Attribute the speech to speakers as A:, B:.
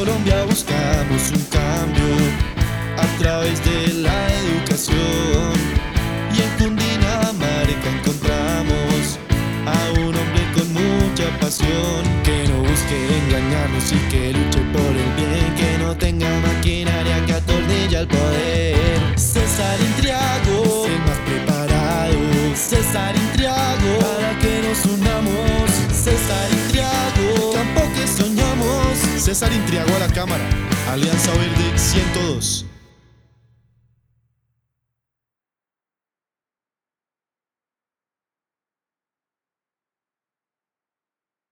A: Colombia buscamos un cambio a través de la educación y en Cundinamarca encontramos a un hombre con mucha pasión que no busque engañarnos y que luche por el bien, que no tenga maquinaria que atornilla el poder. César Intriago, el más preparado. César Intriago, para que
B: César Intriago a la cámara. Alianza Verde 102.